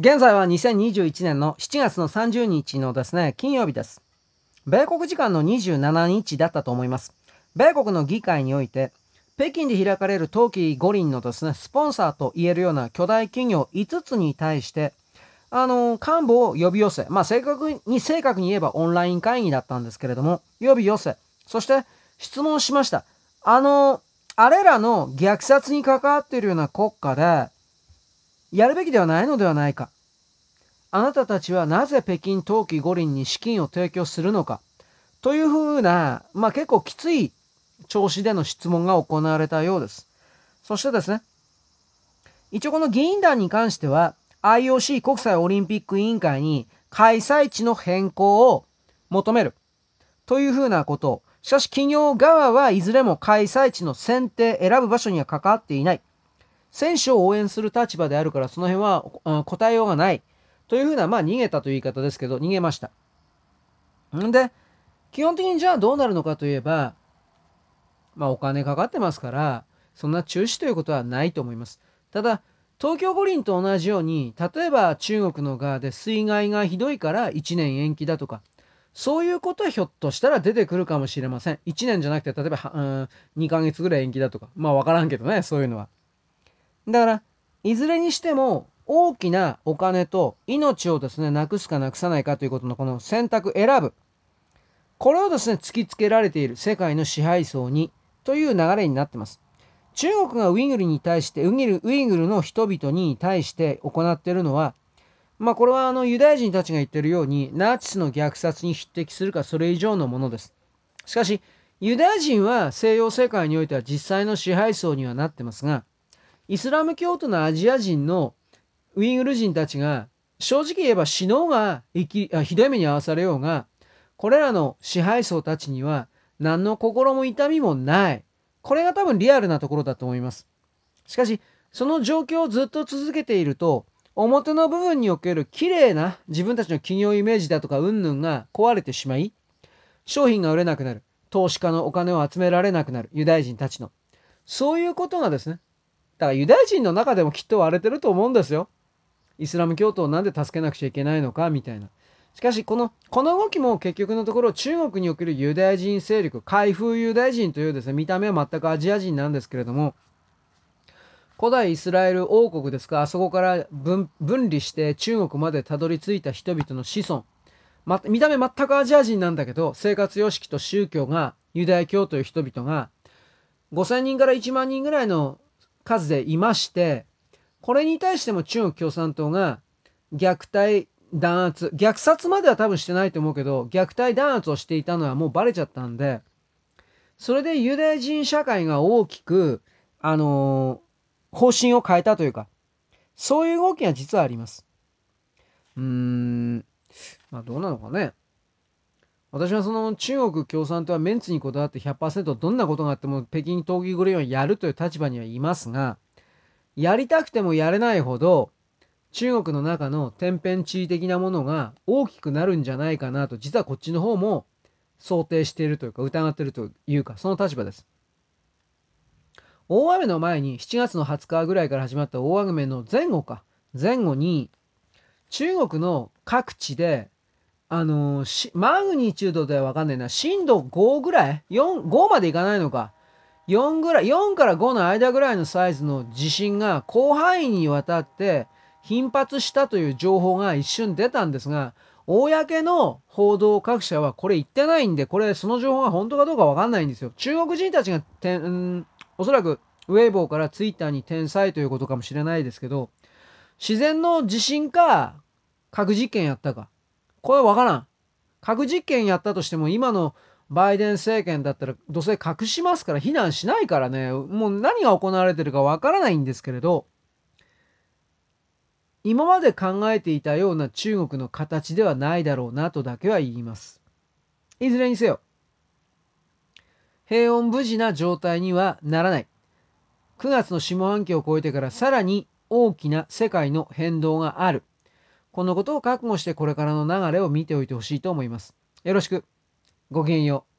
現在は2021年の7月の30日のですね、金曜日です。米国時間の27日だったと思います。米国の議会において、北京で開かれる冬季五輪のですね、スポンサーと言えるような巨大企業5つに対して、あの、幹部を呼び寄せ、まあ正確に、正確に言えばオンライン会議だったんですけれども、呼び寄せ、そして質問しました。あの、あれらの虐殺に関わっているような国家で、やるべきではないのではないか。あなたたちはなぜ北京冬季五輪に資金を提供するのか。というふうな、まあ結構きつい調子での質問が行われたようです。そしてですね、一応この議員団に関しては、IOC 国際オリンピック委員会に開催地の変更を求めるというふうなことを、しかし企業側はいずれも開催地の選定、選ぶ場所には関わっていない。選手を応援する立場であるからその辺は答えようがない。というふうな、まあ逃げたという言い方ですけど、逃げました。んで、基本的にじゃあどうなるのかといえば、まあお金かかってますから、そんな中止ということはないと思います。ただ、東京五輪と同じように、例えば中国の側で水害がひどいから1年延期だとか、そういうことはひょっとしたら出てくるかもしれません。1年じゃなくて、例えば、うん、2ヶ月ぐらい延期だとか。まあわからんけどね、そういうのは。だから、いずれにしても、大きなお金と命をですね、なくすかなくさないかということのこの選択、選ぶ。これをですね、突きつけられている世界の支配層にという流れになってます。中国がウイグルに対して、ウイグルウイグルの人々に対して行っているのは、まあこれはあのユダヤ人たちが言ってるように、ナチスの虐殺に匹敵するかそれ以上のものです。しかし、ユダヤ人は西洋世界においては実際の支配層にはなってますが、イスラム教徒のアジア人のウイグル人たちが、正直言えば死のうがきあひどい目に遭わされようが、これらの支配層たちには何の心も痛みもない。これが多分リアルなところだと思います。しかし、その状況をずっと続けていると、表の部分における綺麗な自分たちの企業イメージだとか云々が壊れてしまい、商品が売れなくなる。投資家のお金を集められなくなる。ユダヤ人たちの。そういうことがですね。だからユダヤ人の中でもきっと割れてると思うんですよ。イスラム教徒をなんで助けなくちゃいけないのかみたいな。しかし、この、この動きも結局のところ中国におけるユダヤ人勢力、海風ユダヤ人というですね、見た目は全くアジア人なんですけれども、古代イスラエル王国ですか、あそこから分離して中国までたどり着いた人々の子孫。ま、見た目全くアジア人なんだけど、生活様式と宗教がユダヤ教という人々が5000人から1万人ぐらいの数でいまして、これに対しても中国共産党が虐待、弾圧、虐殺までは多分してないと思うけど、虐待弾圧をしていたのはもうバレちゃったんで、それでユダヤ人社会が大きく、あのー、方針を変えたというか、そういう動きが実はあります。うーん、まあどうなのかね。私はその中国共産党はメンツにこだわって100%どんなことがあっても北京闘技グレーをやるという立場にはいますが、やりたくてもやれないほど中国の中の天変地異的なものが大きくなるんじゃないかなと実はこっちの方も想定しているというか疑っているというかその立場です。大雨の前に7月の20日ぐらいから始まった大雨の前後か前後に中国の各地であのー、マグニチュードではわかんないな。震度5ぐらい ?4、5までいかないのか。4ぐらい、4から5の間ぐらいのサイズの地震が広範囲にわたって頻発したという情報が一瞬出たんですが、公の報道各社はこれ言ってないんで、これその情報が本当かどうかわかんないんですよ。中国人たちがてん、おそらくウェイボーからツイッターに転載ということかもしれないですけど、自然の地震か核実験やったか。これわからん。核実験やったとしても今のバイデン政権だったらどうせ隠しますから非難しないからね、もう何が行われてるかわからないんですけれど、今まで考えていたような中国の形ではないだろうなとだけは言います。いずれにせよ、平穏無事な状態にはならない。9月の下半期を超えてからさらに大きな世界の変動がある。このことを覚悟してこれからの流れを見ておいてほしいと思います。よろしく。ごきげんよう。